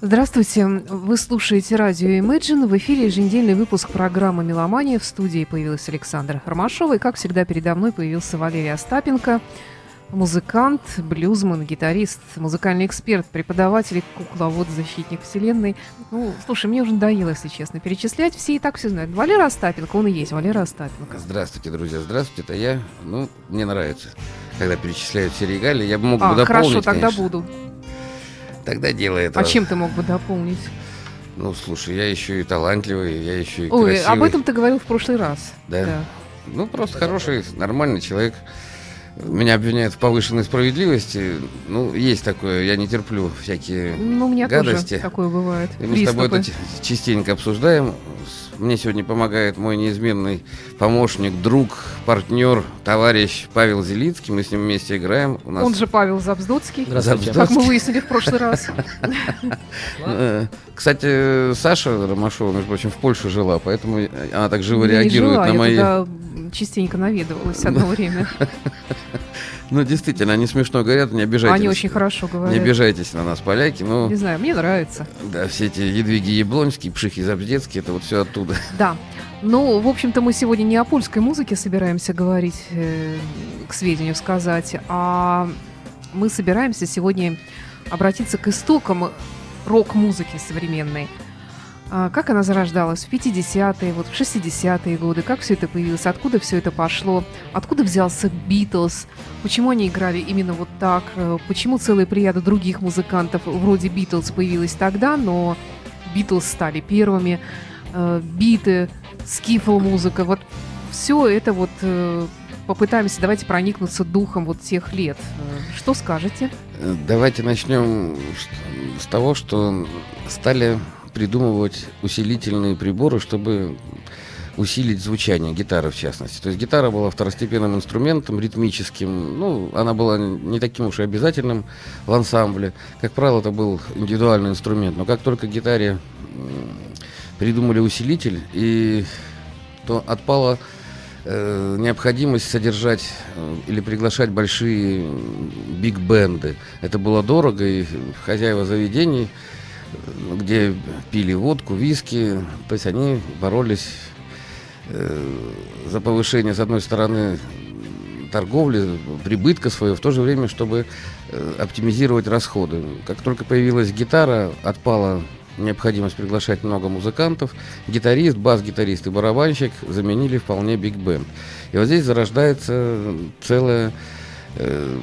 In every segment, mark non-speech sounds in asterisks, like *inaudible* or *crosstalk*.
Здравствуйте. Вы слушаете радио Imagine. В эфире еженедельный выпуск программы «Меломания». В студии появилась Александра Хармашова. И, как всегда, передо мной появился Валерий Остапенко, музыкант, блюзман, гитарист, музыкальный эксперт, преподаватель, кукловод, защитник вселенной. Ну, слушай, мне уже надоело, если честно, перечислять. Все и так все знают. Валера Остапенко, он и есть Валера Остапенко. Здравствуйте, друзья, здравствуйте, это я. Ну, мне нравится, когда перечисляют все регалии. Я бы мог а, дополнить, хорошо, тогда конечно. буду. Тогда делай это. А чем ты мог бы дополнить? Ну, слушай, я еще и талантливый, я еще и Ой, красивый. об этом ты говорил в прошлый раз. Да. Ну, просто хороший, нормальный человек. Меня обвиняют в повышенной справедливости. Ну, есть такое, я не терплю всякие Ну, у меня гадости. тоже такое бывает. И мы с тобой Приступы. это частенько обсуждаем. С- Мне сегодня помогает мой неизменный помощник, друг, партнер, товарищ Павел Зелицкий. Мы с ним вместе играем. У нас Он же Павел Забздуцкий. Здравствуйте. Как мы выяснили в прошлый раз. Э, Кстати, Саша Ромашова, между прочим, в Польше жила, поэтому она так живо реагирует на мои... частенько наведывалась одно время. *laughs* Ну, действительно, они смешно говорят, не обижайтесь. Они очень хорошо Не говорят. обижайтесь на нас, поляки. Ну, Не знаю, мне нравится. да, все эти Едвиги Яблонские, Пшихи Забздецкие, это вот все оттуда. Да. Ну, в общем-то, мы сегодня не о польской музыке собираемся говорить, э, к сведению сказать, а мы собираемся сегодня обратиться к истокам рок-музыки современной. А Как она зарождалась? В 50-е, вот в 60-е годы, как все это появилось, откуда все это пошло, откуда взялся Битлз, почему они играли именно вот так, э, почему целая плеяда других музыкантов вроде Битлз появилась тогда, но Битлз стали первыми, э, биты, скифл музыка, вот все это вот э, попытаемся, давайте проникнуться духом вот тех лет. Что скажете? Давайте начнем с того, что стали придумывать усилительные приборы, чтобы усилить звучание гитары в частности. То есть гитара была второстепенным инструментом, ритмическим. Ну, она была не таким уж и обязательным в ансамбле. Как правило, это был индивидуальный инструмент. Но как только гитаре придумали усилитель, и то отпала э, необходимость содержать э, или приглашать большие биг-бенды. Это было дорого, и хозяева заведений, где пили водку, виски, то есть они боролись э, за повышение, с одной стороны, торговли, прибытка своего, в то же время, чтобы э, оптимизировать расходы. Как только появилась гитара, отпала необходимость приглашать много музыкантов, гитарист, бас-гитарист и барабанщик заменили вполне биг-бенд. И вот здесь зарождается целая... э,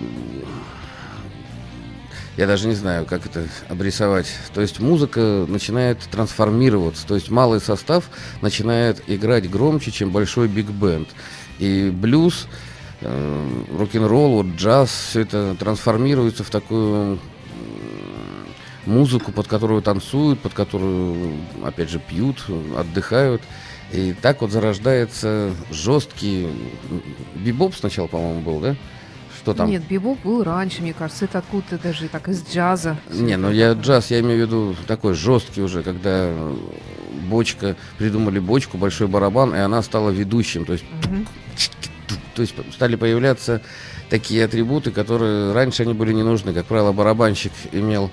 я даже не знаю, как это обрисовать. То есть музыка начинает трансформироваться. То есть малый состав начинает играть громче, чем большой биг-бенд. И блюз, э, рок-н-ролл, вот джаз, все это трансформируется в такую музыку, под которую танцуют, под которую, опять же, пьют, отдыхают. И так вот зарождается жесткий... Бибоп сначала, по-моему, был, да? Что там? Нет, бибоп был раньше, мне кажется, это откуда-то даже так из джаза. Не, ну я джаз, я имею в виду такой жесткий уже, когда бочка, придумали бочку, большой барабан, и она стала ведущим. То есть, Мгм. то есть стали появляться такие атрибуты, которые раньше они были не нужны. Как правило, барабанщик имел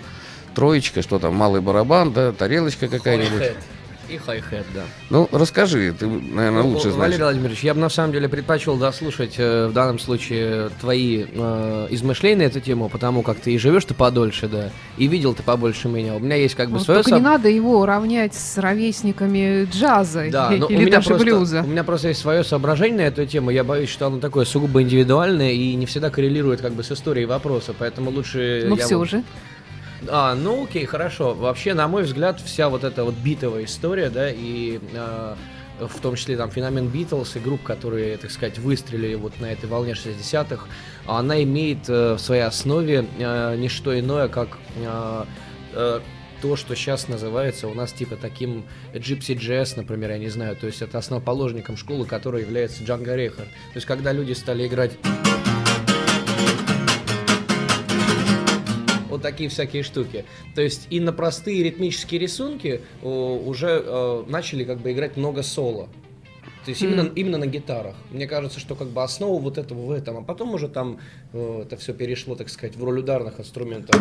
троечка, что там, малый барабан, да, тарелочка какая-нибудь. *laughs* И хай-хет, да. Ну, расскажи, ты, наверное, лучше Ну, знаешь. Валерий Владимирович, я бы на самом деле предпочел дослушать э, в данном случае твои э, измышления на эту тему, потому как ты и живешь ты подольше, да, и видел ты побольше меня. У меня есть как бы Вот свое только не надо его равнять с ровесниками джаза Да, и- *laughs* но у или меня, даже просто, блюза. у меня просто есть свое соображение на эту тему. Я боюсь, что оно такое сугубо индивидуальное и не всегда коррелирует как бы с историей вопроса, поэтому лучше. Я все вот- же. А, ну окей, хорошо. Вообще, на мой взгляд, вся вот эта вот битовая история, да, и э, в том числе там феномен Битлз и групп, которые, так сказать, выстрелили вот на этой волне 60-х, она имеет э, в своей основе э, не что иное, как э, э, то, что сейчас называется у нас типа таким Gypsy Jazz, например, я не знаю, то есть это основоположником школы, которой является Джанго Рейхард. То есть когда люди стали играть вот такие всякие штуки. То есть и на простые ритмические рисунки о, уже э, начали как бы играть много соло. То есть именно, Мгм. именно на гитарах. Мне кажется, что как бы основа вот этого в этом, а потом уже там э, это все перешло, так сказать, в роль ударных инструментов.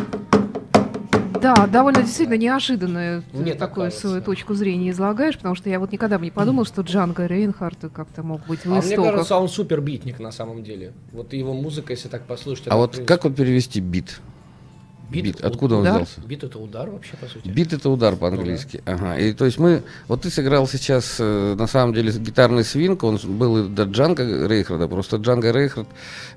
Да, довольно действительно неожиданную Мне так такую кажется. свою точку зрения излагаешь, потому что я вот никогда бы не подумал, что Джанго Рейнхард как-то мог быть в А мне истоках. кажется, он супер битник на самом деле. Вот его музыка, если так послушать. А вот принципе, как вот перевести бит? Бит, бит, откуда он удар? взялся? Бит это удар вообще, по сути. Бит это удар по-английски. Ага. И то есть мы. Вот ты сыграл сейчас э, на самом деле гитарный свинг, он был и до Джанга Рейхарда, просто Джанга Рейхард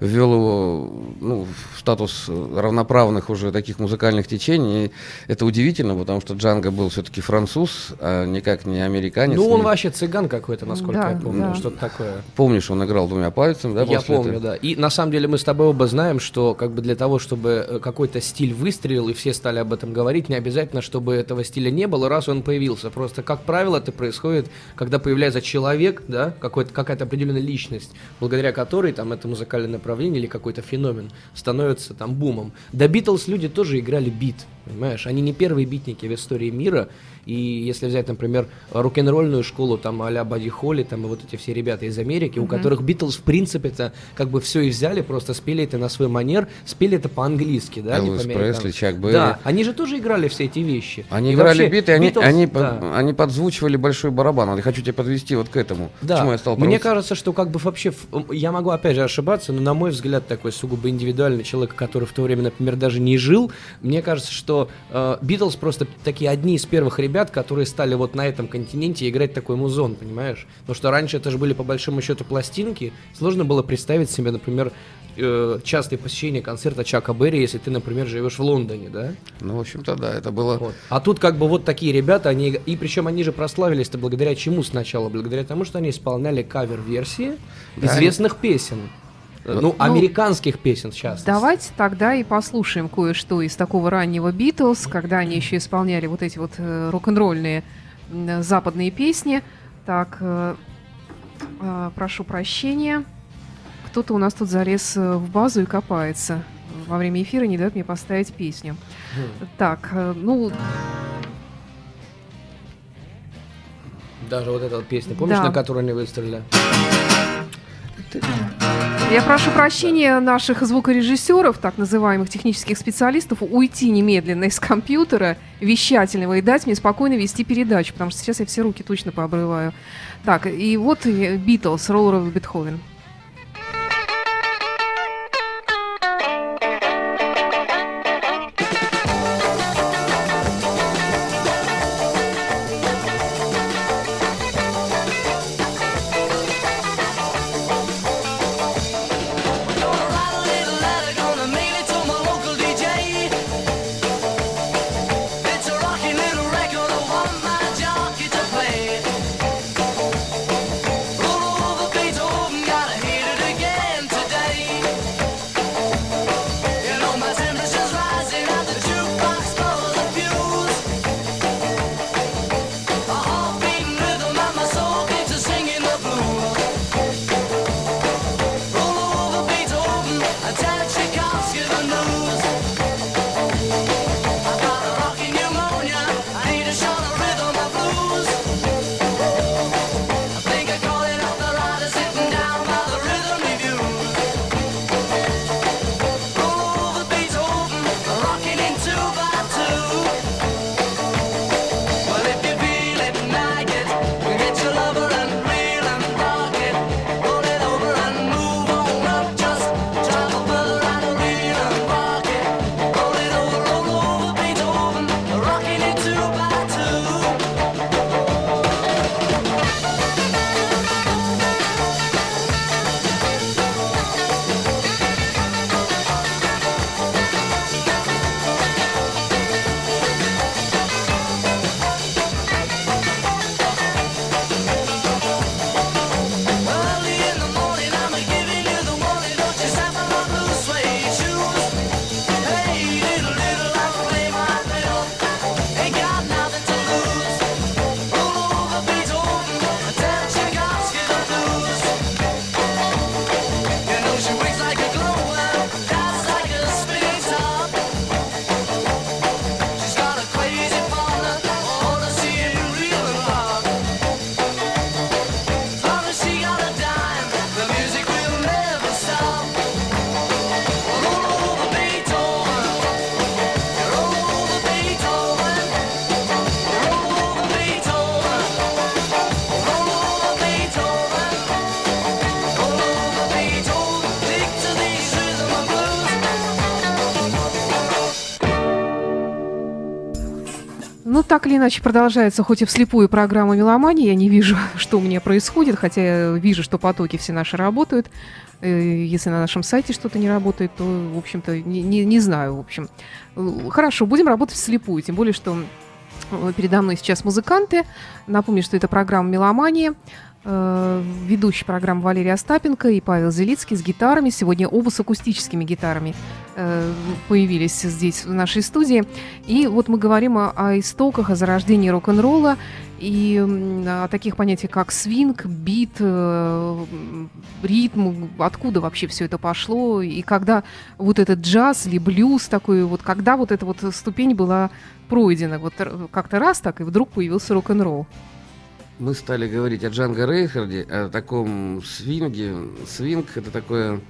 ввел его ну, в статус равноправных уже таких музыкальных течений. И это удивительно, потому что Джанга был все-таки француз, а никак не американец. Ну, он не- вообще цыган какой-то, насколько Да, я помню. да. Что-то такое. Помнишь, он играл двумя пальцами, да? Я после помню, этого? да. И на самом деле мы с тобой оба знаем, что как бы для того, чтобы э, какой-то стиль выстрелил, и все стали об этом говорить, не обязательно, чтобы этого стиля не было, раз он появился. Просто, как правило, это происходит, когда появляется человек, да, какой-то, какая-то определенная личность, благодаря которой там это музыкальное направление или какой-то феномен становится там бумом. До Битлз люди тоже играли бит, понимаешь? Они не первые битники в истории мира, и если взять, например, рок-н-ролльную школу, там, а-ля Бадди Холли, там, и вот эти все ребята из Америки, у которых Битлз, в принципе, это как бы все и взяли, просто спели это на свой манер, спели это по-английски, да, не Элвис по-американски. Пресли, Чак Берри. Да, они же тоже играли все эти вещи. Они И играли вообще, биты, они, Битлз- они, да. под- они подзвучивали большой барабан. Вот Я хочу тебя подвести вот к этому. Да, Почему я стал мне кажется, что как бы вообще, я могу опять же ошибаться, но на мой взгляд такой сугубо индивидуальный человек, который в то время, например, даже не жил, мне кажется, что э, Битлз просто такие одни из первых ребят, которые стали вот на этом континенте играть такой музон, понимаешь? Потому что раньше это же были по большому счету пластинки, сложно было представить себе, например, э, частое посещение концерта Чака Берри, если ты, например, живешь в Лондоне, да? Ну, в общем-то, да, это было... Вот. А тут как бы вот такие ребята, они, и причем они же прославились-то благодаря чему сначала? Благодаря тому, что они исполняли кавер-версии Да, известных песен. Э, Ну, американских песен, частности. Давайте тогда и послушаем кое-что из такого раннего Битлз, когда они еще исполняли вот эти вот э, рок-н-ролльные м, западные песни. Так, э, э, прошу прощения. Кто-то у нас тут залез э, в базу и копается. Во время эфира не дает мне поставить песню. Хм. Так, э, ну, Даже вот эта вот песня, помнишь, Да. на которую они выстрелили? Я прошу прощения наших звукорежиссеров, так называемых технических специалистов, уйти немедленно из компьютера вещательного и дать мне спокойно вести передачу, потому что сейчас я все руки точно пообрываю. Так, и вот Битлз, Роллер Бетховен. Gonna Ну, так или иначе, продолжается хоть и вслепую программа «Меломания». Я не вижу, *laughs* что у меня происходит, хотя я вижу, что потоки все наши работают. Э, Если на нашем сайте что-то не работает, то, в общем-то, не, не- не знаю, в общем. Хорошо, будем работать вслепую, тем более, что э, передо мной сейчас музыканты. Напомню, что это программа «Меломания». Э, Ведущий программы Валерия Остапенко и Павел Зелицкий с гитарами. Сегодня оба с акустическими гитарами появились здесь, в нашей студии. И вот мы говорим о, о истоках, о зарождении рок-н-ролла и о таких понятиях, как свинг, бит, э, ритм, откуда вообще все это пошло, и когда вот этот джаз или блюз такой, вот когда вот эта вот ступень была пройдена, вот как-то раз так, и вдруг появился рок-н-ролл. Мы стали говорить о Джанго Рейхарде, о таком свинге. Свинг – это такое,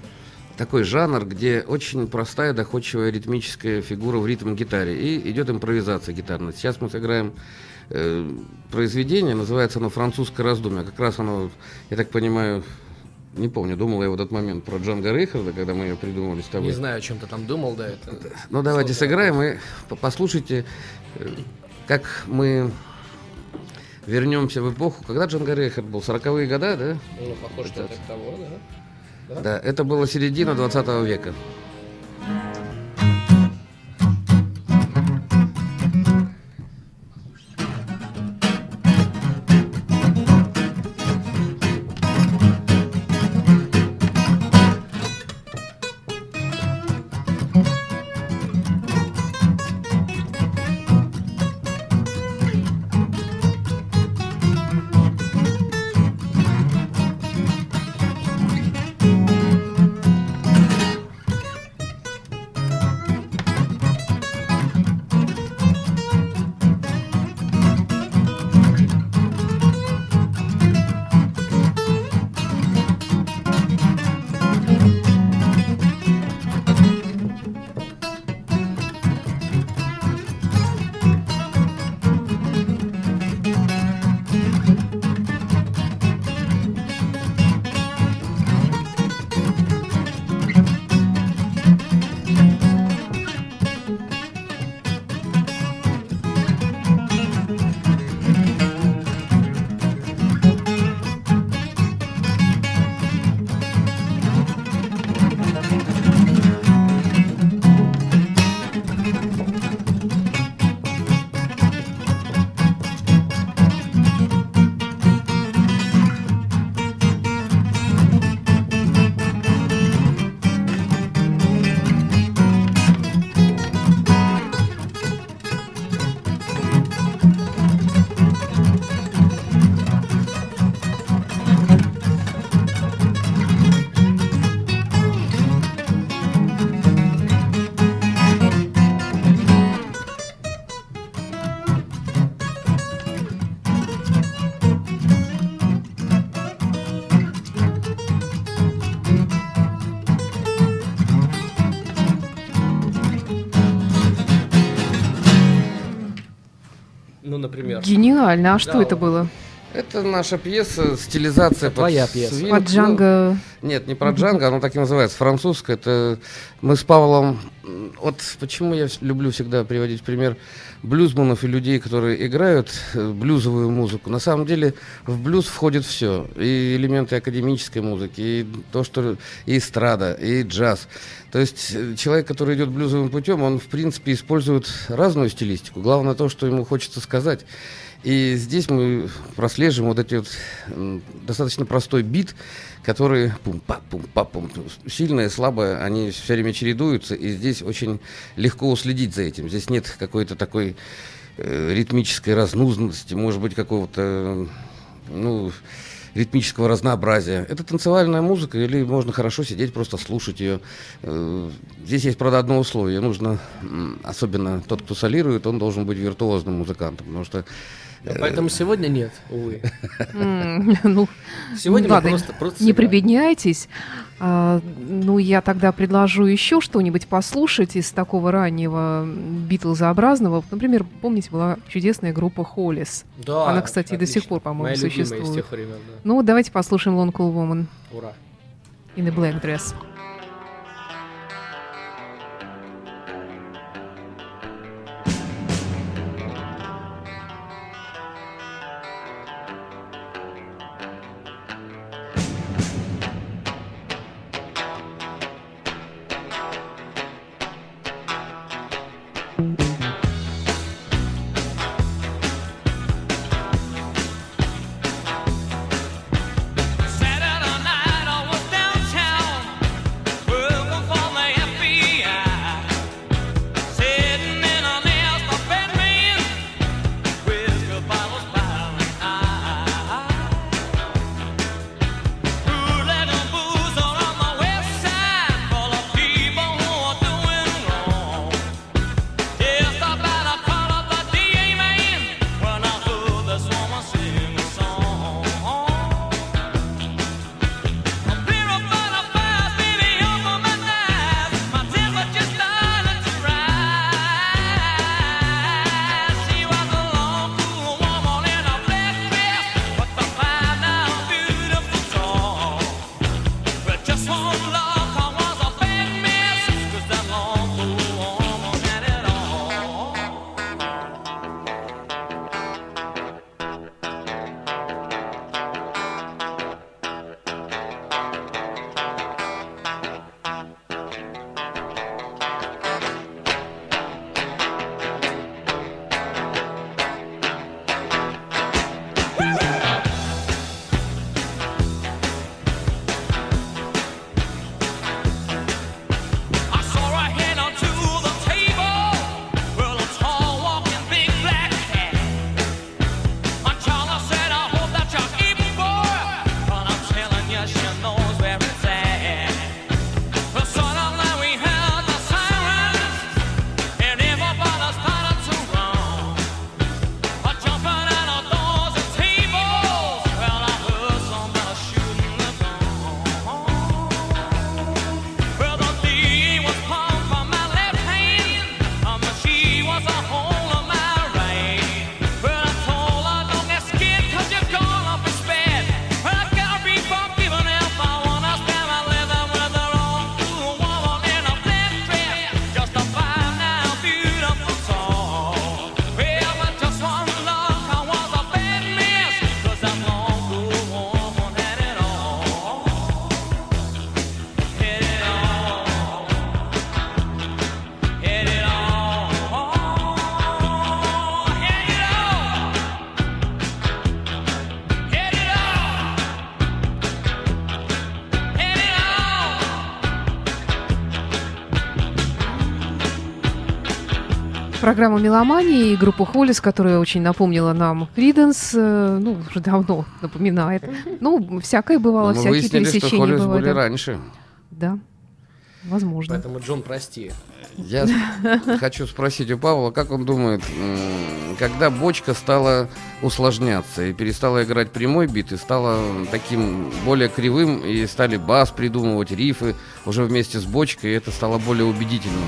такой жанр, где очень простая, доходчивая ритмическая фигура в ритм-гитаре. И идет импровизация гитарная. Сейчас мы сыграем э, произведение, называется оно «Французское раздумье». Как раз оно, я так понимаю, не помню, думал я в этот момент про Джанго Рейхарда, когда мы ее придумали с тобой. Не знаю, о чем ты там думал, да, это... Ну, давайте сыграем и по- послушайте, э, как мы вернемся в эпоху, когда Джанго Рейхард был, 40-е годы, да? Ну, похоже, это того, да? Да, это была середина 20 века. Гениально. А что Да, это было? Это наша пьеса, стилизация под Твоя пьеса. свинг. Под Ну, Джанго. Нет, не про Джанго, оно так и называется, французское. Это мы с Павлом... Вот почему я люблю всегда приводить пример блюзманов и людей, которые играют э, блюзовую музыку. На самом деле в блюз входит все. И элементы академической музыки, и то, что... И эстрада, и джаз. То есть э, человек, который идет блюзовым путем, он, в принципе, использует разную стилистику. Главное то, что ему хочется сказать. И здесь мы прослеживаем вот эти вот достаточно простой бит, который пум па пум сильное, слабое, они все время чередуются, и здесь очень легко уследить за этим. Здесь нет какой-то такой э, ритмической разнузности, может быть, какого-то э, ну, ритмического разнообразия. Это танцевальная музыка, или можно хорошо сидеть, просто слушать ее. Э, Здесь есть, правда, одно условие. Нужно, особенно тот, кто солирует, он должен быть виртуозным музыкантом, потому что Поэтому сегодня нет, увы. Ну, Сегодня ну, ладно, просто, просто не прибедняйтесь. А, ну, я тогда предложу еще что-нибудь послушать из такого раннего битлзообразного. Например, помните, была чудесная группа Холлис. Да, Она, кстати, до сих пор, по-моему, существует. времен, да. Ну, давайте послушаем Long Cool Woman Ура. in a Black Dress. Программа «Меломания» и группа «Холлис», которая очень напомнила нам Криденс, э, ну, уже давно *laughs* напоминает. Ну, всякое бывало, Но всякие выяснили, что пересечения Холлис бывали. были раньше. Да, возможно. Поэтому, Джон, прости. Я *laughs* хочу спросить у Павла, как он думает, когда бочка стала усложняться и перестала играть прямой бит и стала таким более кривым, и стали бас придумывать, рифы уже вместе с бочкой, и это стало более убедительным.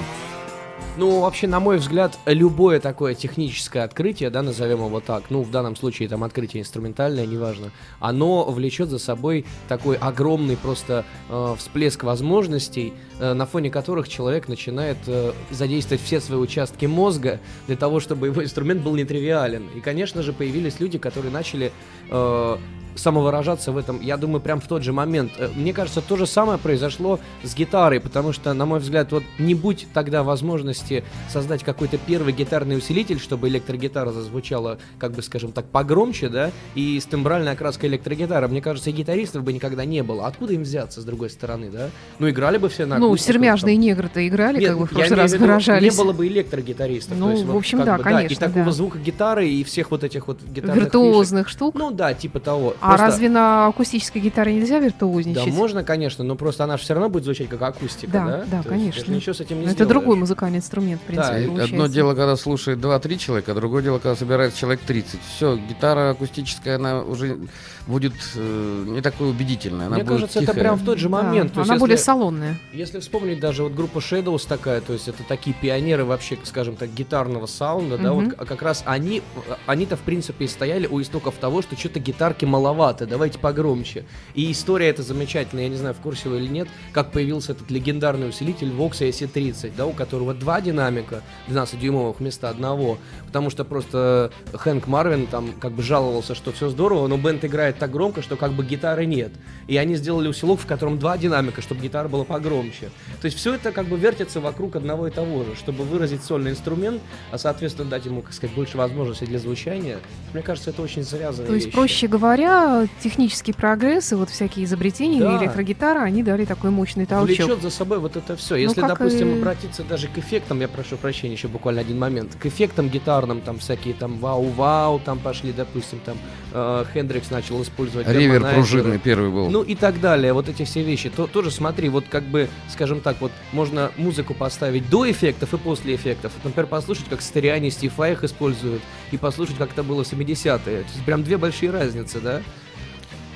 Ну, вообще, на мой взгляд, любое такое техническое открытие, да, назовем его так, ну, в данном случае там открытие инструментальное, неважно, оно влечет за собой такой огромный просто э, всплеск возможностей, э, на фоне которых человек начинает э, задействовать все свои участки мозга для того, чтобы его *laughs* инструмент был нетривиален. И, конечно же, появились люди, которые начали э, самовыражаться в этом, я думаю, прям в тот же момент. Э, Мне кажется, то же самое произошло с гитарой, потому что, на мой взгляд, вот не будь тогда возможности создать какой-то первый гитарный усилитель, чтобы электрогитара зазвучала, как бы, скажем так, погромче, да, и с тембральной окраской электрогитары, мне кажется, и гитаристов бы никогда не было. Откуда им взяться, с другой стороны, да? Ну, играли бы все на Ну, сермяжные негры-то играли, нет, как бы в прошлый раз выражались. Не было бы электрогитаристов. Ну, то есть в вот общем, как да, бы, конечно, И такого да. звука гитары, и всех вот этих вот гитарных фишек. Виртуозных штук. Ну да, типа того. А Просто- разве на акустической гитаре нельзя Да, виртуозничать? можно, конечно, но просто она все равно будет звучать как акустика, Да, да? да, То есть конечно. же ничего с этим не Но это другой музыкальный инструмент, в принципе, Да, получается. Одно дело, когда слушает 2-3 человека, а другое дело, когда собирается человек 30. Все, гитара акустическая, она уже будет э, не такой убедительная. Она Мне будет кажется, это тихая. прям в тот же Да, момент. То есть она если- более салонная. Если вспомнить даже вот группа Shadows такая, то есть это такие пионеры вообще, скажем так, гитарного саунда, да, Мгм. вот к- как раз они, они-то в принципе и стояли у истоков того, что что-то гитарки маловато, давайте погромче. И история эта замечательная, я не знаю, в курсе вы или нет, как появился этот легендарный усилитель Vox AC30, да, у которого два динамика, 12-дюймовых вместо одного, потому что просто Хэнк Марвин там как бы жаловался, что все здорово, но бенд играет так громко, что как бы гитары нет. И они сделали усилок, в котором два динамика, чтобы гитара была погромче. То есть все это как бы вертится вокруг одного и того же, чтобы выразить сольный инструмент, а соответственно дать ему, как сказать, больше возможностей для звучания. Мне кажется, это очень завязанная То есть, вещь. проще говоря, технический прогресс и вот всякие изобретения Да. электрогитара, они дали такой мощный толчок. влечет за собой вот это все. Ну, Если, как допустим, и- обратиться даже к эффектам, я прошу прощения, еще буквально один момент, к эффектам гитарным, там всякие там вау-вау, там пошли, допустим, там э, Хендрикс начал использовать Ривер пружинный первый был. Ну и так далее, вот эти все вещи. То, тоже смотри, вот как бы, скажем так, вот можно музыку поставить до эффектов и после эффектов. Вот, Например, послушать, как Стериани и Стив их используют, и послушать, как это было в 70-е. То есть прям две большие разницы, да?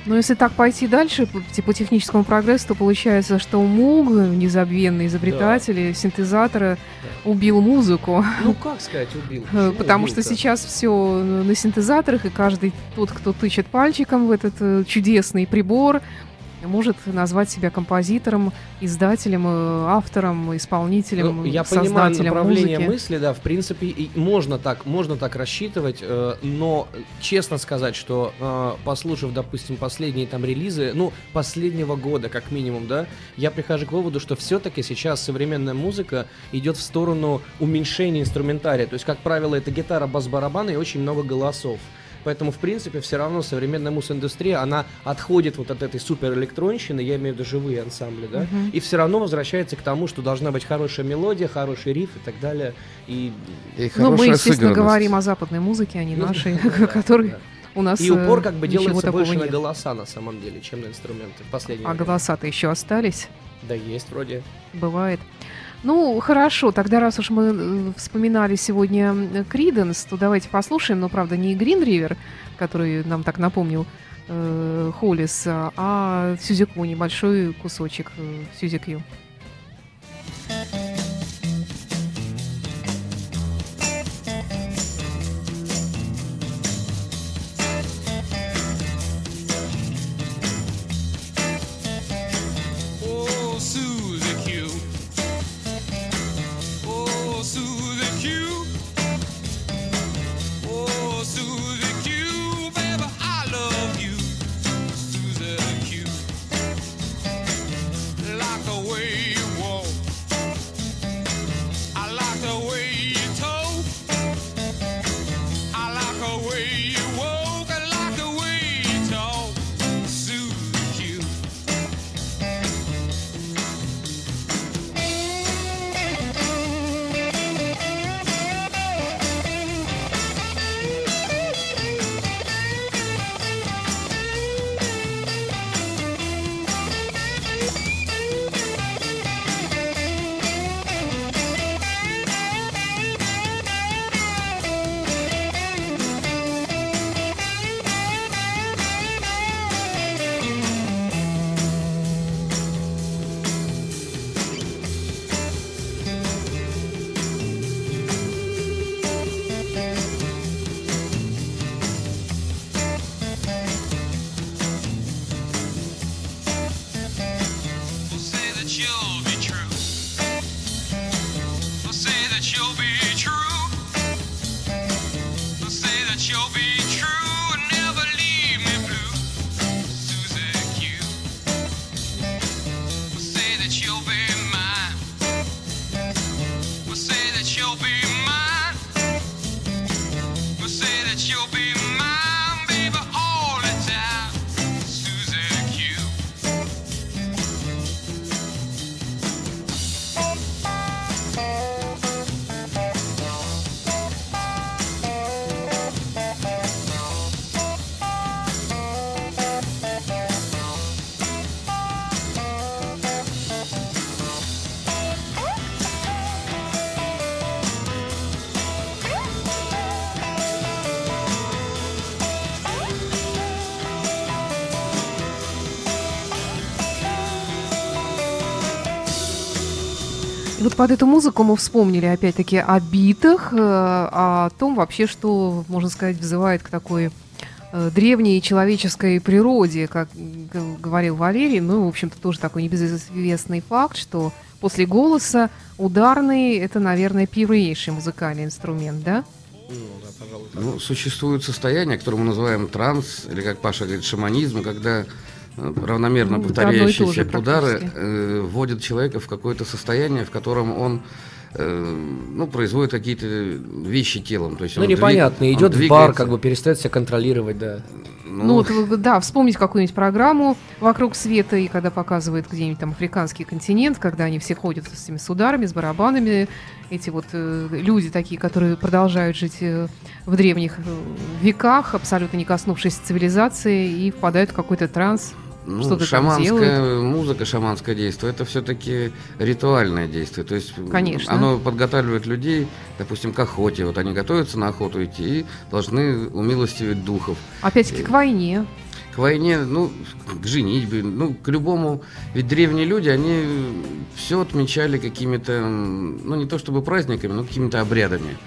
Но если так пойти дальше, по, типа техническому прогрессу, то получается, что Муг, незабвенный изобретатель и синтезатора, убил музыку. Ну, как сказать, убил? Э, Почему Потому что убил-то? сейчас все на синтезаторах, и каждый тот, кто тычет пальчиком в этот э, чудесный прибор, может назвать себя композитором, издателем, э, автором, исполнителем, Ну, я понимаю создателем направление музыки. мысли, да, в принципе, и можно так, можно так рассчитывать, э, но честно сказать, что э, послушав, допустим, последние там релизы, ну, последнего года, как минимум, да, я прихожу к выводу, что все-таки сейчас современная музыка идет в сторону уменьшения инструментария. То есть, как правило, это гитара, бас-барабаны и очень много голосов. Поэтому, в принципе, все равно современная мус-индустрия, она отходит вот от этой суперэлектронщины, я имею в виду живые ансамбли, да, Мгм. и все равно возвращается к тому, что должна быть хорошая мелодия, хороший риф и так далее. И, И Ну, мы, естественно, говорой о западной музыке, а не Ну, нашей, *laughs* да, которой да. у нас И упор как э, бы ничего делается больше на нет. голоса на самом деле, чем на инструменты в последнее А время. голоса-то еще остались, Да есть вроде. бывает. Ну, хорошо, тогда раз уж мы э, вспоминали сегодня Криденс, то давайте послушаем, но, правда, не Green River, который нам так напомнил э, Холлис, а- Сюзику, небольшой кусочек э, Сюзикью. Oh, под эту музыку мы вспомнили опять-таки о битах, э, о том вообще, что, можно сказать, вызывает к такой э, древней человеческой природе, как говорил Валерий. Ну, в общем-то, тоже такой небезызвестный факт, что после голоса ударный – это, наверное, первейший музыкальный инструмент, да? Ну, существует состояние, которое мы называем транс, или как Паша говорит, шаманизм, когда равномерно Ну, повторяющиеся удары э, вводят человека в какое-то состояние, в котором он э, ну, производит какие-то вещи телом. То есть Ну, он двиг- непонятно, он идет в бар, как бы перестает себя контролировать, да. Ну, вот, вы- да, вспомнить какую-нибудь программу «Вокруг света», и когда показывают где-нибудь там африканский континент, когда они все ходят с этими с ударами, с барабанами, эти вот э, люди такие, которые продолжают жить э, в древних э, веках, абсолютно не коснувшись цивилизации, и впадают в какой-то транс. Ну, там шаманская музыка, шаманское действие, это все-таки ритуальное действие. То есть Конечно. оно подготавливает людей, допустим, к охоте. Вот они готовятся на охоту идти и должны умилостивить духов. Опять-таки к войне. К войне, ну, к женитьбе, ну, к любому. Ведь древние люди, они все отмечали какими-то, ну, не то чтобы праздниками, но какими-то обрядами.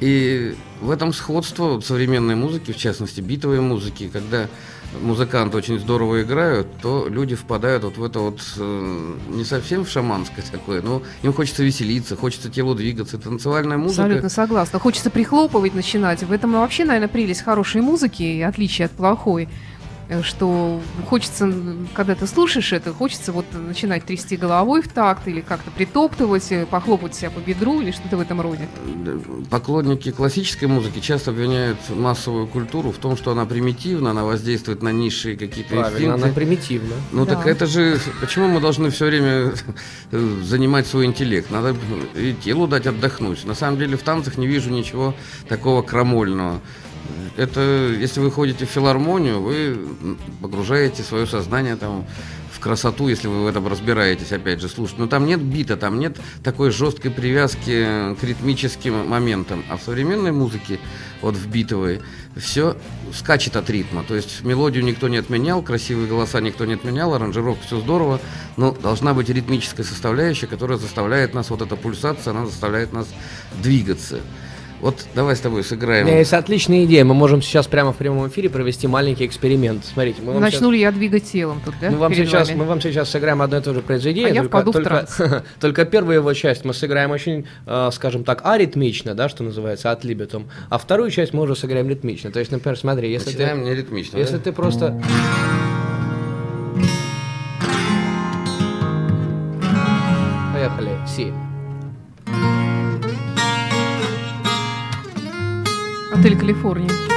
И в этом сходство современной музыки, в частности, битовой музыки, когда музыканты очень здорово играют, то люди впадают вот в это вот э, не совсем в шаманское такое, но им хочется веселиться, хочется телу двигаться. Танцевальная музыка. Абсолютно согласна. Хочется прихлопывать начинать. В этом вообще, наверное, прелесть хорошей музыки отличие от плохой. Э, Что хочется, когда ты слушаешь это, хочется вот начинать трясти головой в такт или как-то притоптывать, э, похлопать себя по бедру или что-то в этом роде. Поклонники классической музыки часто обвиняют массовую культуру в том, что она примитивна, она воздействует на низшие какие-то Правильно, она инстинкты. примитивна. Ну Да. так это же... Почему мы должны все время э, занимать свой интеллект? Надо и телу дать отдохнуть. На самом деле в танцах не вижу ничего такого крамольного. Это, если вы ходите в филармонию, вы погружаете свое сознание там в красоту, если вы в этом разбираетесь, опять же, слушать. Но там нет бита, там нет такой жесткой привязки к ритмическим моментам. А в современной музыке, вот в битовой, все скачет от ритма. То есть мелодию никто не отменял, красивые голоса никто не отменял, аранжировка все здорово, но должна быть ритмическая составляющая, которая заставляет нас, вот эта пульсация, она заставляет нас двигаться. Вот давай с тобой У сыграем. меня есть отличная идея. Мы можем сейчас прямо в прямом эфире провести маленький эксперимент. Смотрите, мы вам Начну ли я двигать телом тут, да? Мы вам, перед сейчас, вами? мы вам сейчас сыграем одно и то же произведение. А я только, впаду в только, *laughs* только первую его часть мы сыграем очень, э, скажем так, аритмично, да, что называется, от либетум. А вторую часть мы уже сыграем ритмично. То есть, например, смотри, если Начинаем ты, не ритмично. если да? ты просто... Поехали, си. Отель Калифорния.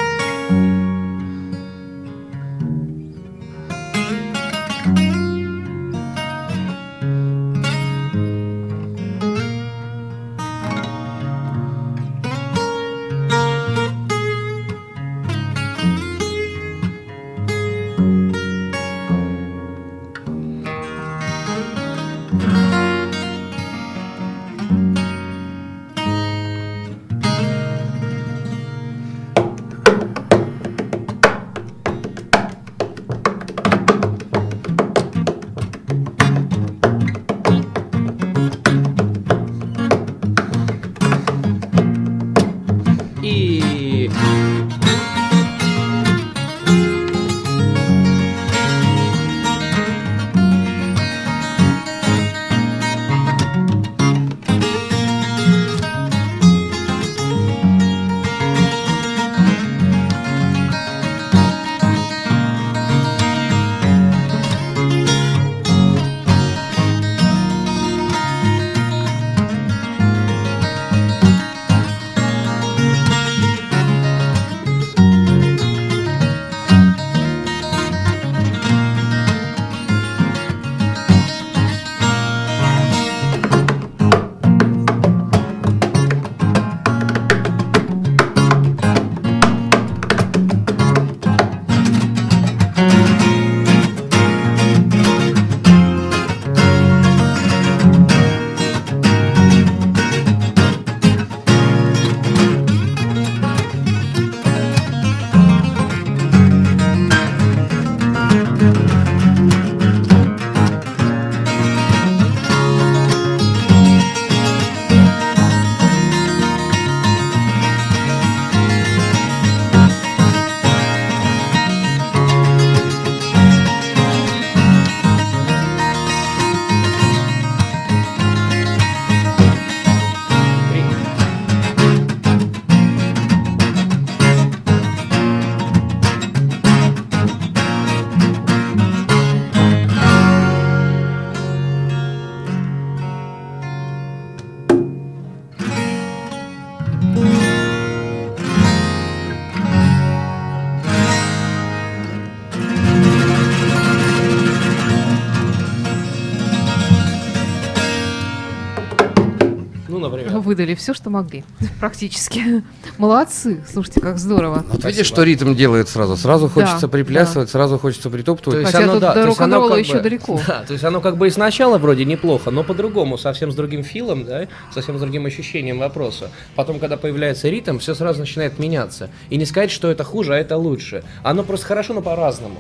Выдали все, что могли. *laughs* Практически. Молодцы. Слушайте, как здорово. Вот Спасибо. видишь, что ритм делает сразу. Сразу хочется Да, приплясывать, сразу хочется притоптывать. Хотя тут до то есть оно рок-н-ролла как еще бы- далеко. *laughs* Да, то есть оно как бы и сначала вроде неплохо, но по-другому, совсем с другим филом, да, совсем с другим ощущением вопроса. Потом, когда появляется ритм, все сразу начинает меняться. И не сказать, что это хуже, а это лучше. Оно просто хорошо, но по-разному.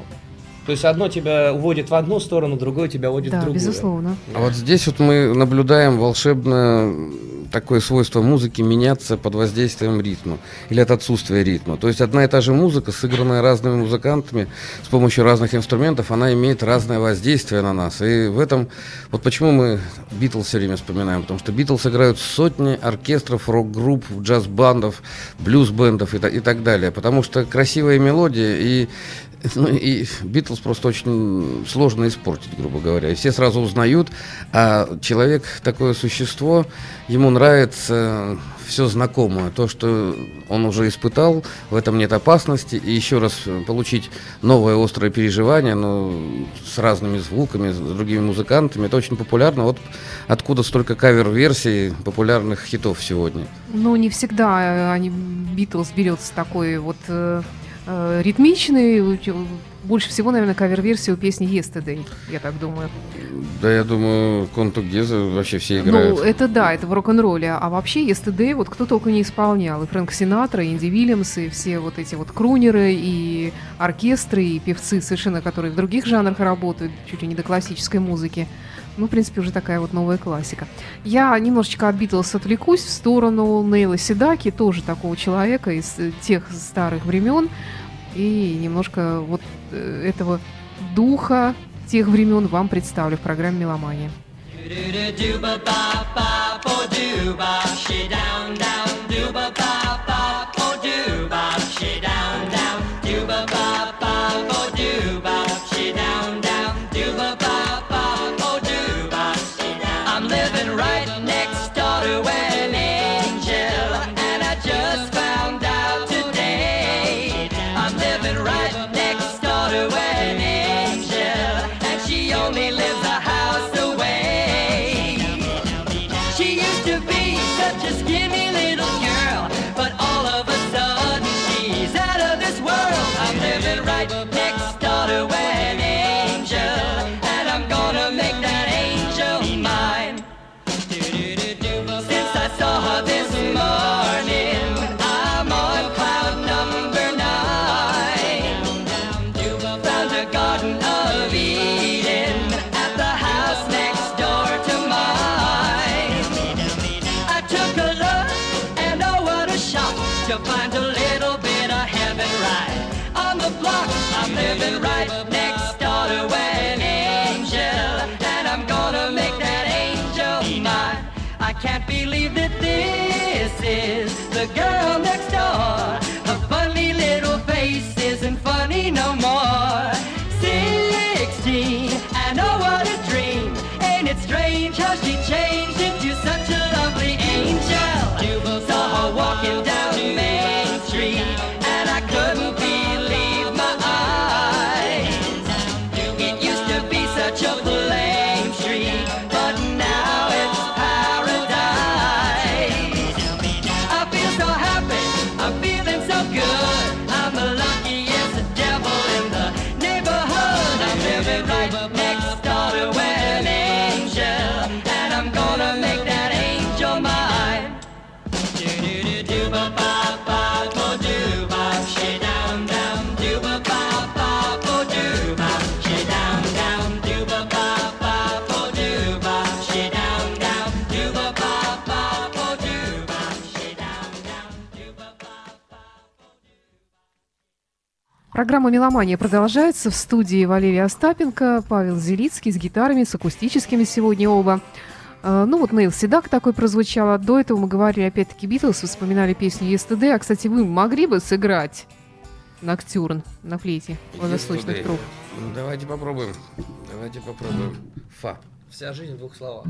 То есть одно тебя уводит в одну сторону, другое тебя уводит в Да, другую. безусловно. А вот здесь вот мы наблюдаем волшебное такое свойство музыки меняться под воздействием ритма или от отсутствия ритма. То есть одна и та же музыка, сыгранная разными музыкантами с помощью разных инструментов, она имеет разное воздействие на нас. И в этом, вот почему мы Битлз все время вспоминаем, потому что Битлз играют сотни оркестров, рок-групп, джаз-бандов, блюз-бендов и, и так далее. Потому что красивая мелодия и *laughs* ну и Битлз просто очень сложно испортить, грубо говоря. И все сразу узнают, а человек такое существо, ему нравится все знакомое, то, что он уже испытал, в этом нет опасности, и еще раз э, получить новое острое переживание, но с разными звуками, с другими музыкантами, это очень популярно. Вот откуда столько кавер-версий популярных хитов сегодня. Ну, не всегда э, они Битлз берется такой вот э, ритмичный. У- у- Больше всего, наверное, кавер-версия у песни Yesterday, я так думаю. Да, я думаю, Конту Геза вообще все играют. Ну, это да, это в рок-н-ролле. А вообще Yesterday вот кто только не исполнял. И Фрэнк Синатра, и Инди Вильямс, и все вот эти вот крунеры, и оркестры, и певцы совершенно, которые в других жанрах работают, чуть ли не до классической музыки. Ну, в принципе, уже такая вот новая классика. Я немножечко от Битлз отвлекусь в сторону Нейла Седаки, тоже такого человека из э, тех старых времен. И немножко вот э, этого духа тех времен вам представлю в программе «Меломания». I'm to find a little bit of heaven right on the block. I'm living right next door to an angel, and I'm gonna make that angel mine. I can't believe that this is the girl next Программа «Меломания» продолжается. В студии Валерия Остапенко, Павел Зелицкий с гитарами, с акустическими сегодня оба. Э, Ну вот Нейл Седак такой прозвучал. А До этого мы говорили опять-таки Битлз, вспоминали песню «Yesterday». А, кстати, вы могли бы сыграть Ноктюрн на флейте водосточных труб? Ну, Давайте попробуем. Давайте попробуем. Фа. Вся жизнь в двух словах.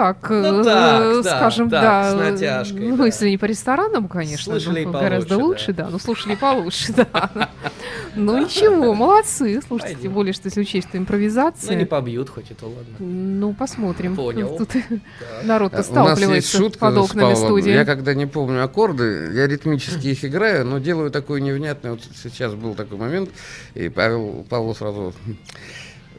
Так, Ну, э, так, да, скажем, так, да. с натяжкой, Ну, да. если не по ресторанам, конечно. Слышали ну, Гораздо лучше, да. Ну, слушали и получше, *laughs* да. Ну, ничего, *laughs* молодцы. Слушайте, тем более, что если учесть, что Ну, не импровизация. побьют хоть, это ладно. Ну, посмотрим. Понял. Тут *laughs* народ сталкивается шутка под с окнами студии. Я когда не помню аккорды, я ритмически их играю, но делаю такой невнятный. Вот сейчас был такой момент, и Павел, Павлу сразу...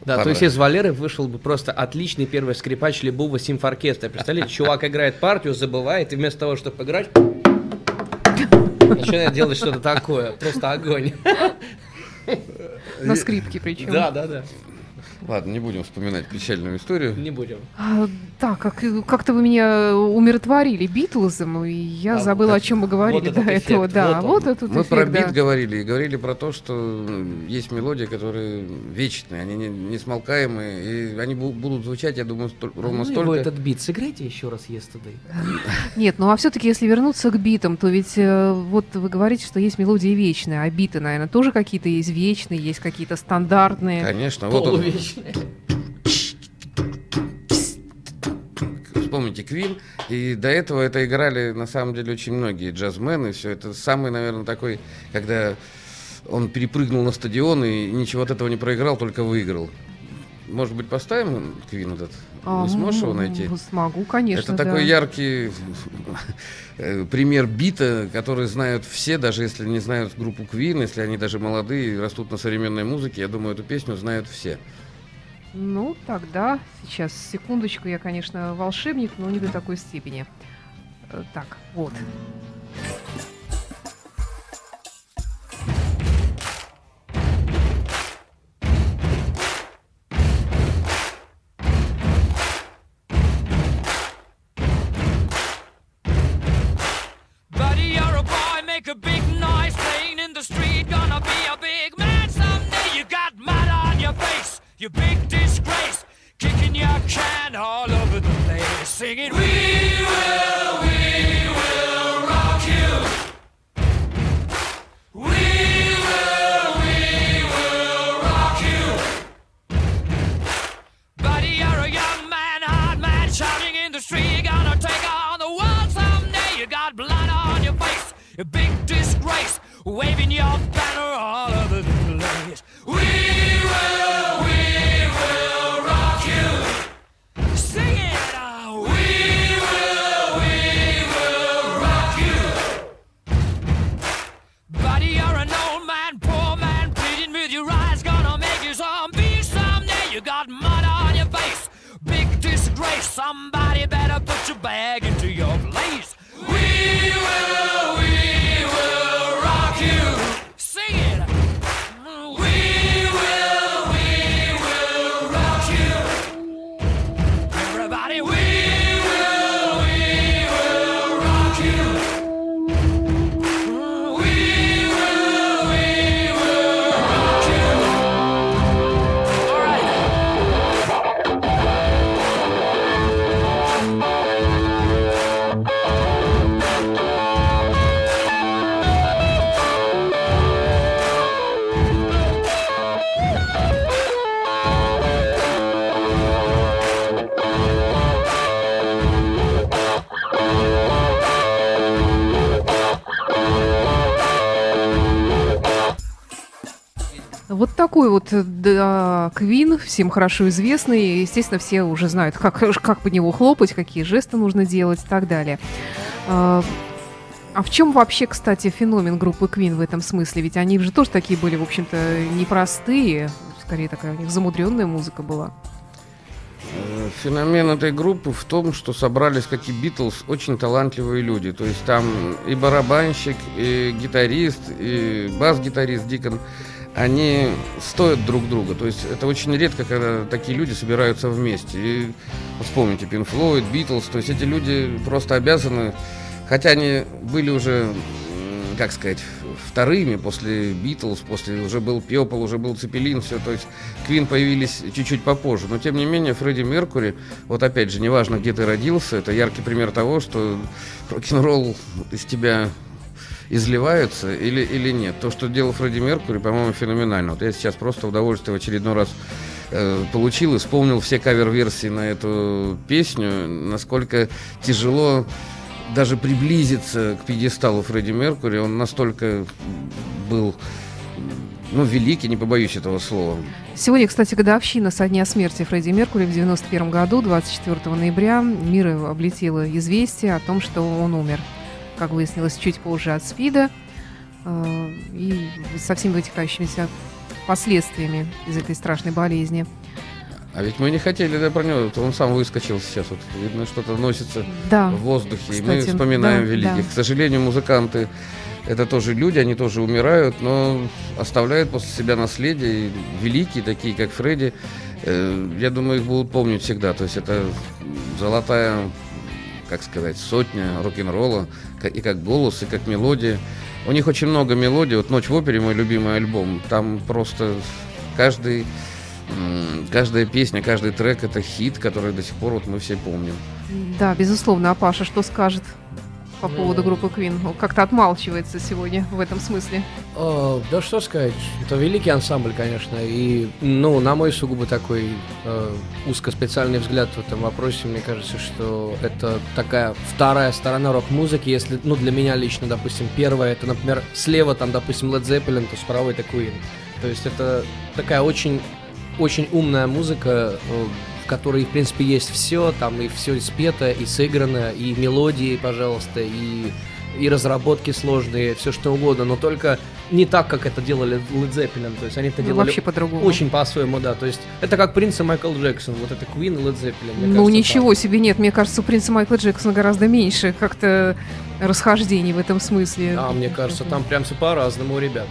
Да, то есть из Валеры вышел бы просто отличный первый скрипач Лебува симфоркестра. Представляете, *laughs* чувак играет партию, забывает, и вместо того, чтобы играть, начинает делать что-то такое. Просто огонь. На скрипке причем. Да, да, да. Ладно, не будем вспоминать печальную историю. Не будем. А, да, как, как-то вы меня умиротворили Битлзом, и я А, забыла, вот о чем мы говорили вот до этот этого. эффект, да, вот вот этот Мы эффект, про да. бит говорили и говорили про то, что есть мелодии, которые вечные, они не, несмолкаемые, и они бу- будут звучать, я думаю, столь- ровно ну столько. его этот бит, сыграйте еще раз Yesterday. *laughs* Нет, ну а все-таки, если вернуться к битам, то ведь э, вот вы говорите, что есть мелодии вечные, а биты, наверное, тоже какие-то есть вечные, есть какие-то стандартные. Конечно, вот он. Вспомните Квин, и до этого это играли на самом деле очень многие джазмены, все это самый, наверное, такой, когда он перепрыгнул на стадион и ничего от этого не проиграл, только выиграл. Может быть, поставим Квин этот? А, Не сможешь его м, найти? Смогу, конечно, Это да. такой яркий э, пример бита, который знают все, даже если не знают группу Queen, если они даже молодые и растут на современной музыке, я думаю, эту песню знают все. Ну, тогда, сейчас, секундочку, я, конечно, волшебник, но не до такой степени. Э, Так, вот. Да, Квин, всем хорошо известный. Естественно, все уже знают, как, как по него хлопать, какие жесты нужно делать и так далее. А а в чем вообще, кстати, феномен группы Квин в этом смысле? Ведь они же тоже такие были, в общем-то, непростые. Скорее, такая у них замудренная музыка была. Э, Феномен этой группы в том, что собрались, как и Битлз, очень талантливые люди. То есть там и барабанщик, и гитарист, и бас-гитарист Дикон. Они стоят друг друга. То есть это очень редко, когда такие люди собираются вместе. И вспомните Pink Floyd, Битлз. То есть эти люди просто обязаны, хотя они были уже, как сказать, вторыми после Битлз, после уже был Пепл, уже был Цепелин, все, то есть Квин появились чуть-чуть попозже, но тем не менее Фредди Меркури, вот опять же, неважно, где ты родился, это яркий пример того, что рок-н-ролл из тебя изливаются или, или нет. То, что делал Фредди Меркури, по-моему, феноменально. Вот я сейчас просто удовольствие в очередной раз э, получил, исполнил все кавер-версии на эту песню, насколько тяжело даже приблизиться к пьедесталу Фредди Меркури, он настолько был ну, великий, не побоюсь этого слова. Сегодня, кстати, годовщина со дня смерти Фредди Меркури в 91 году, 24 ноября. Мир облетело известие о том, что он умер, как выяснилось, чуть позже от СПИДа э, и со всеми вытекающимися последствиями из этой страшной болезни. А ведь мы не хотели да, про него, он сам выскочил сейчас, вот, видно, что-то носится Да, в воздухе, и мы кстати, вспоминаем да, великих. да. К сожалению, музыканты это тоже люди, они тоже умирают, но оставляют после себя наследие, и великие, такие как Фредди. Э, Я думаю, их будут помнить всегда. То есть это золотая, как сказать, сотня рок-н-ролла, и как голос, и как мелодия. У них очень много мелодий. Вот «Ночь в опере» мой любимый альбом. Там просто каждый, каждая песня, каждый трек это хит, который до сих пор вот мы все помним. Да, безусловно. А Паша что скажет по поводу группы Queen? Как-то отмалчивается сегодня в этом смысле. О, да что сказать, это великий ансамбль, конечно, и, ну, на мой сугубо такой э, узкоспециальный взгляд в этом вопросе, мне кажется, что это такая вторая сторона рок-музыки, если, ну, для меня лично, допустим, первая, это, например, слева там, допустим, Led Zeppelin, то справа это Queen, то есть это такая очень, очень умная музыка, э, в которой, в принципе, есть все, там и все спето, и сыграно, и мелодии, пожалуйста, и и разработки сложные, все что угодно, но только не так, как это делали Led Zeppelin, то есть они это Ну, делали вообще по-другому. очень по-своему, да, то есть это как Принц и Майкл Джексон, вот это Queen и Led Zeppelin. Ну кажется, ничего себе, нет, мне кажется, у принца Майкла Джексона гораздо меньше как-то расхождений в этом смысле. так. А мне кажется, там прям все по-разному у ребят.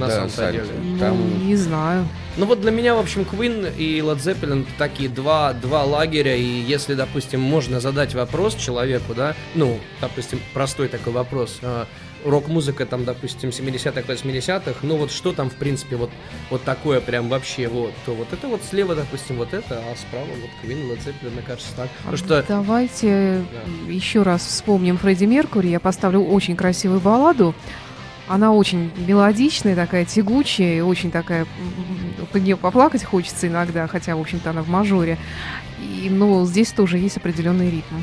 На Да, самом деле. Ну, Там не знаю. Ну вот для меня, в общем, Queen и Led Zeppelin такие два, два лагеря, и если, допустим, можно задать вопрос человеку, да, ну, допустим, простой такой вопрос, а, рок-музыка там, допустим, 70-х, 80-х, ну вот что там, в принципе, вот, вот такое прям вообще, вот, то вот это вот слева, допустим, вот это, а справа вот Queen и Led Zeppelin, мне кажется, так. Потому что Давайте еще раз вспомним Фредди Меркури. Я поставлю очень красивую балладу. Она очень мелодичная, такая тягучая, и очень такая... Под нее поплакать хочется иногда, хотя, в общем-то, она в мажоре. И, но здесь тоже есть определенный ритм.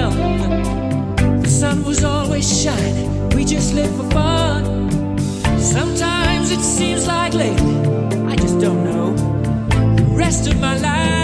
Young. The sun was always shining, we just lived for fun. Sometimes it seems like lately, I just don't know The rest of my life's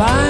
find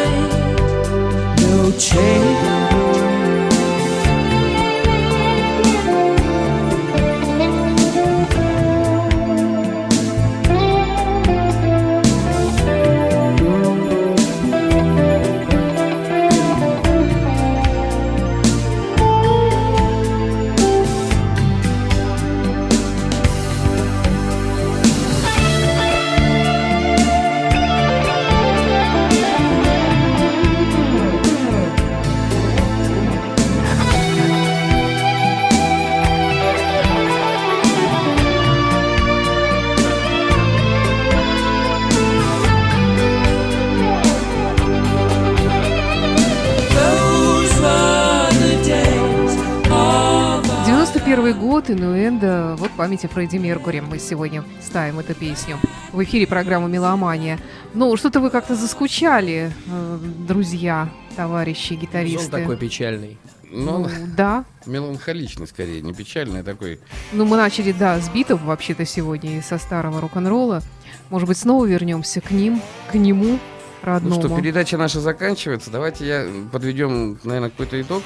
памяти Фредди Меркури. Мы сегодня ставим эту песню. В эфире программа «Меломания». Ну, что-то вы как-то заскучали, э, друзья, товарищи, Он гитаристы. такой печальный. Ну, Ну, да. меланхоличный скорее, не печальный, а такой. Ну, мы начали, да, с битов вообще-то сегодня и со старого рок-н-ролла. Может быть, снова вернемся к ним, к нему, Ну родному. что, передача наша заканчивается. Давайте я подведем, наверное, какой-то итог.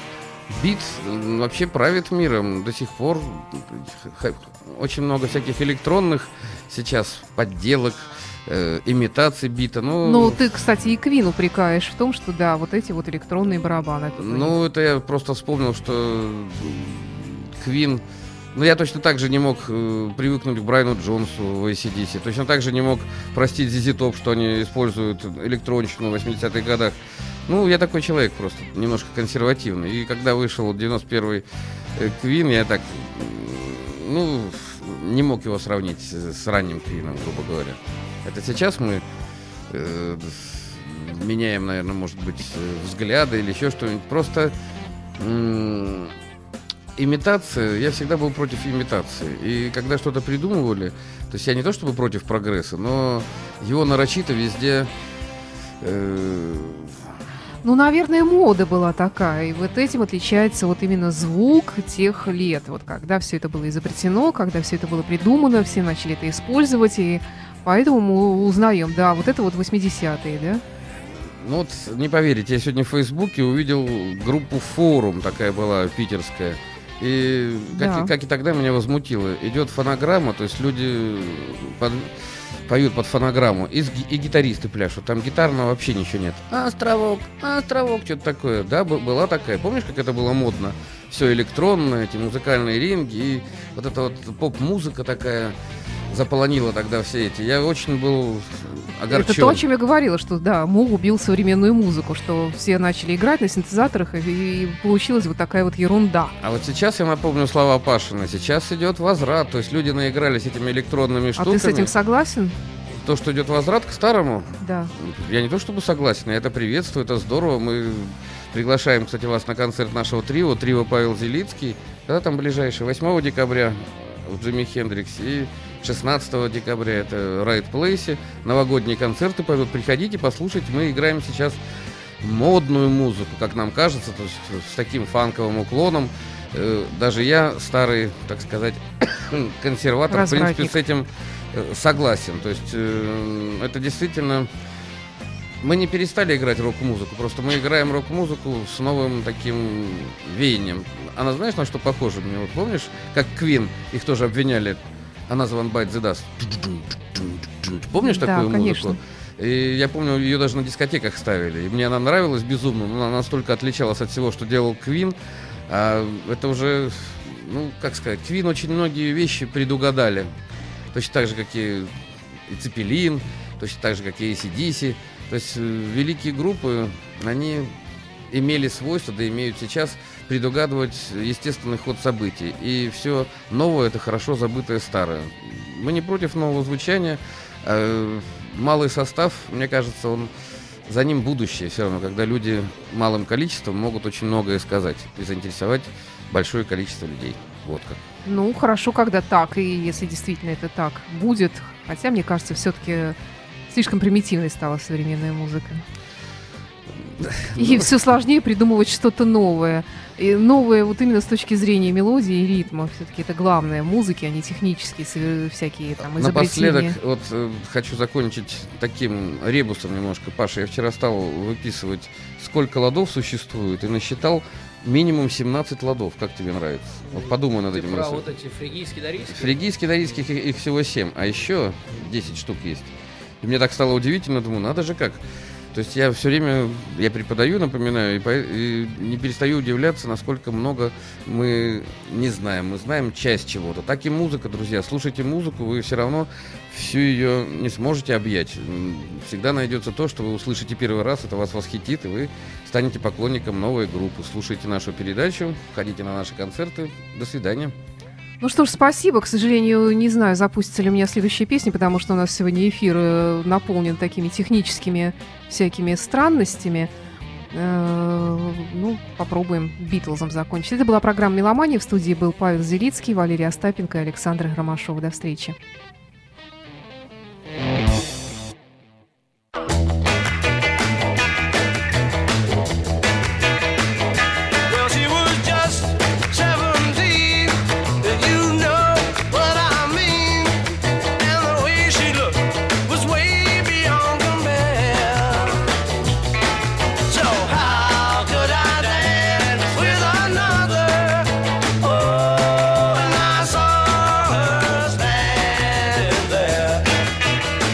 Бит вообще правит миром до сих пор. Очень много всяких электронных сейчас подделок, э, имитаций бита. Ну, Ну, ты, кстати, и Квин упрекаешь в том, что, да, вот эти вот электронные барабаны. них. Ну, это я просто вспомнил, что Квин... Ну, я точно так же не мог э, привыкнуть к Брайану Джонсу в ACDC. Точно так же не мог простить ZZ Top, что они используют электронщину в 80-х годах. Ну, я такой человек просто, немножко консервативный. И когда вышел 91-й э, Квин, я так, ну, не мог его сравнить с, ранним Квином, грубо говоря. Это сейчас мы э, меняем, наверное, может быть, э, взгляды или еще что-нибудь. Просто м, имитация, я всегда был против имитации. И когда что-то придумывали, то есть я не то чтобы против прогресса, но его нарочито везде э, Ну, наверное, мода была такая. И вот этим отличается вот именно звук тех лет. Вот когда все это было изобретено, когда все это было придумано, все начали это использовать. И поэтому мы узнаем, да, вот это вот 80-е, да? Ну вот, не поверите, я сегодня в Фейсбуке увидел группу «Форум», такая была, питерская. И как, Да. и, как и тогда меня возмутило. Идет фонограмма, то есть люди под- поют под фонограмму, и, и гитаристы пляшут. Там гитарного вообще ничего нет. Островок, островок, что-то такое. Да, была такая. Помнишь, как это было модно? Все электронное, эти музыкальные ринги, и вот эта вот поп-музыка такая заполонила тогда все эти. Я очень был огорчен. Это то, о чем я говорила, что, да, Муг убил современную музыку, что все начали играть на синтезаторах, и, и получилась вот такая вот ерунда. А вот сейчас я напомню слова Пашина. Сейчас идет возврат. То есть люди наигрались этими электронными А штуками. ты с этим согласен? То, что идет возврат к старому, Да. я не то чтобы согласен, я это приветствую, это здорово. Мы приглашаем, кстати, вас на концерт нашего трио, трио Павел Зелицкий. Когда там ближайший? 8 декабря в Джимми Хендриксе и 16 декабря это Райт Плейсе. Новогодние концерты. Приходите, послушайте. Мы играем сейчас модную музыку, как нам кажется, то есть с таким фанковым уклоном. Э, Даже я, старый, так сказать, *coughs* консерватор, в принципе, с этим э, согласен. То есть э, это действительно... Мы не перестали играть рок-музыку, просто мы играем рок-музыку с новым таким веянием. Она знаешь, на что похожа мне? Вот помнишь, как Квин, их тоже обвиняли, она One Bite the Dust. Помнишь Да, такую конечно. музыку? И я помню, ее даже на дискотеках ставили. И мне она нравилась безумно, но она настолько отличалась от всего, что делал Квин. А это уже, ну, как сказать, Квин очень многие вещи предугадали. Точно так же, как и, и Цепелин, точно так же, как и ACDC. То есть э, великие группы, они имели свойство, да имеют сейчас, предугадывать естественный ход событий. И все новое – это хорошо забытое старое. Мы не против нового звучания. а, малый состав, мне кажется, он за ним будущее все равно, когда люди малым количеством могут очень многое сказать и заинтересовать большое количество людей. Вот как. Ну, хорошо, когда так, и если действительно это так будет. Хотя, мне кажется, все-таки слишком примитивной стала современная музыка. И все сложнее придумывать что-то новое. И новое вот именно с точки зрения мелодии и ритма. Все-таки это главное. Музыки, а не технические всякие там изобретения. Напоследок, вот э, хочу закончить таким ребусом немножко. Паша, я вчера стал выписывать, сколько ладов существует, и насчитал минимум 17 ладов. Как тебе нравится? Вот подумай над Ты этим. про раз. вот эти фригийские, дарийские? Фригийские, дарийских их, их всего 7, а еще 10 штук есть. И мне так стало удивительно, думаю, надо же как. То есть я все время, я преподаю, напоминаю, и, по- и не перестаю удивляться, насколько много мы не знаем. Мы знаем часть чего-то. Так и музыка, друзья. Слушайте музыку, вы все равно всю ее не сможете объять. Всегда найдется то, что вы услышите первый раз, это вас восхитит, и вы станете поклонником новой группы. Слушайте нашу передачу, ходите на наши концерты. До свидания. Ну что ж, спасибо. К сожалению, не знаю, запустится ли у меня следующая песня, потому что у нас сегодня эфир э, наполнен такими техническими всякими странностями. Э, Ну, попробуем Битлзом закончить. Это была программа «Меломания». В студии был Павел Зелицкий, Валерий Остапенко и Александр Громашов. До встречи.